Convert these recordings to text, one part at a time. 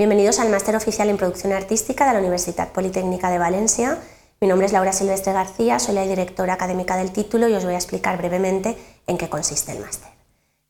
Bienvenidos al Máster Oficial en Producción Artística de la Universidad Politécnica de Valencia. Mi nombre es Laura Silvestre García, soy la directora académica del título y os voy a explicar brevemente en qué consiste el máster.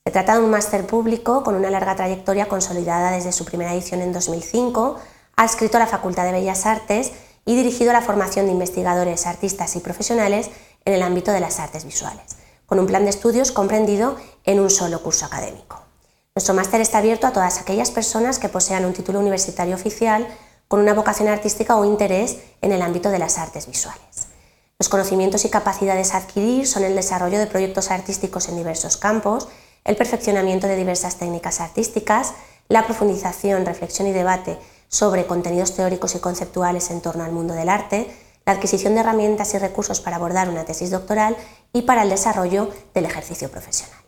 Se trata de un máster público con una larga trayectoria consolidada desde su primera edición en 2005, adscrito a la Facultad de Bellas Artes y dirigido a la formación de investigadores, artistas y profesionales en el ámbito de las artes visuales, con un plan de estudios comprendido en un solo curso académico. Nuestro máster está abierto a todas aquellas personas que posean un título universitario oficial con una vocación artística o interés en el ámbito de las artes visuales. Los conocimientos y capacidades a adquirir son el desarrollo de proyectos artísticos en diversos campos, el perfeccionamiento de diversas técnicas artísticas, la profundización, reflexión y debate sobre contenidos teóricos y conceptuales en torno al mundo del arte, la adquisición de herramientas y recursos para abordar una tesis doctoral y para el desarrollo del ejercicio profesional.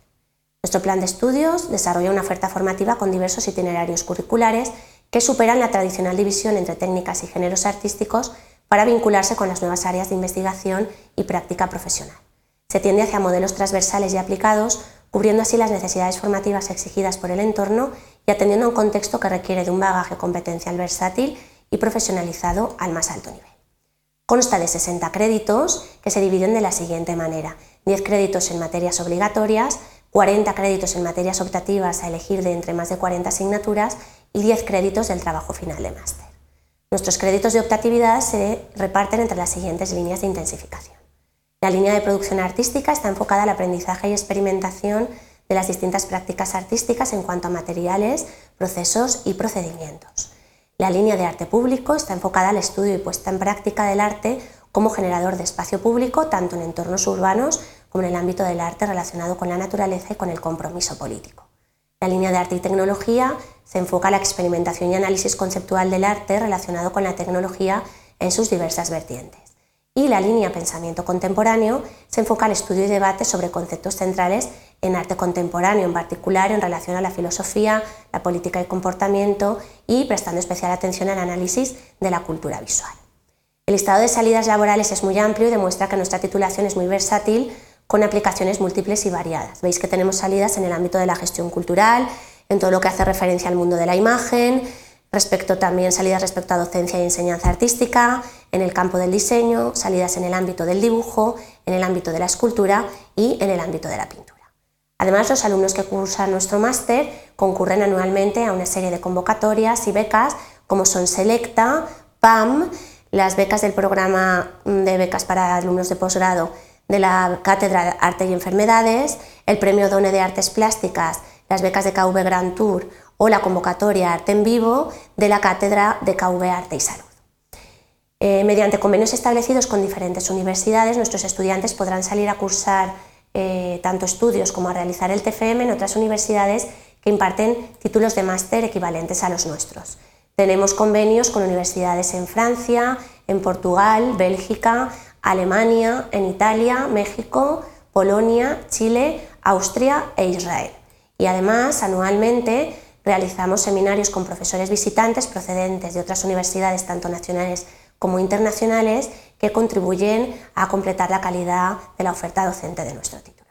Nuestro plan de estudios desarrolla una oferta formativa con diversos itinerarios curriculares que superan la tradicional división entre técnicas y géneros artísticos para vincularse con las nuevas áreas de investigación y práctica profesional. Se tiende hacia modelos transversales y aplicados, cubriendo así las necesidades formativas exigidas por el entorno y atendiendo a un contexto que requiere de un bagaje competencial versátil y profesionalizado al más alto nivel. Consta de 60 créditos que se dividen de la siguiente manera. 10 créditos en materias obligatorias, 40 créditos en materias optativas a elegir de entre más de 40 asignaturas y 10 créditos del trabajo final de máster. Nuestros créditos de optatividad se reparten entre las siguientes líneas de intensificación. La línea de producción artística está enfocada al aprendizaje y experimentación de las distintas prácticas artísticas en cuanto a materiales, procesos y procedimientos. La línea de arte público está enfocada al estudio y puesta en práctica del arte como generador de espacio público tanto en entornos urbanos como en el ámbito del arte relacionado con la naturaleza y con el compromiso político. La línea de arte y tecnología se enfoca a la experimentación y análisis conceptual del arte relacionado con la tecnología en sus diversas vertientes. Y la línea pensamiento contemporáneo se enfoca al estudio y debate sobre conceptos centrales en arte contemporáneo, en particular en relación a la filosofía, la política y comportamiento y prestando especial atención al análisis de la cultura visual. El listado de salidas laborales es muy amplio y demuestra que nuestra titulación es muy versátil con aplicaciones múltiples y variadas. Veis que tenemos salidas en el ámbito de la gestión cultural, en todo lo que hace referencia al mundo de la imagen, respecto también salidas respecto a docencia y enseñanza artística, en el campo del diseño, salidas en el ámbito del dibujo, en el ámbito de la escultura y en el ámbito de la pintura. Además, los alumnos que cursan nuestro máster concurren anualmente a una serie de convocatorias y becas como son Selecta, PAM, las becas del programa de becas para alumnos de posgrado de la Cátedra de Arte y Enfermedades, el Premio Done de Artes Plásticas, las becas de KV Grand Tour o la convocatoria Arte en Vivo de la Cátedra de KV Arte y Salud. Eh, mediante convenios establecidos con diferentes universidades, nuestros estudiantes podrán salir a cursar eh, tanto estudios como a realizar el TFM en otras universidades que imparten títulos de máster equivalentes a los nuestros. Tenemos convenios con universidades en Francia, en Portugal, Bélgica, Alemania, en Italia, México, Polonia, Chile, Austria e Israel. Y además, anualmente realizamos seminarios con profesores visitantes procedentes de otras universidades, tanto nacionales como internacionales, que contribuyen a completar la calidad de la oferta docente de nuestro título.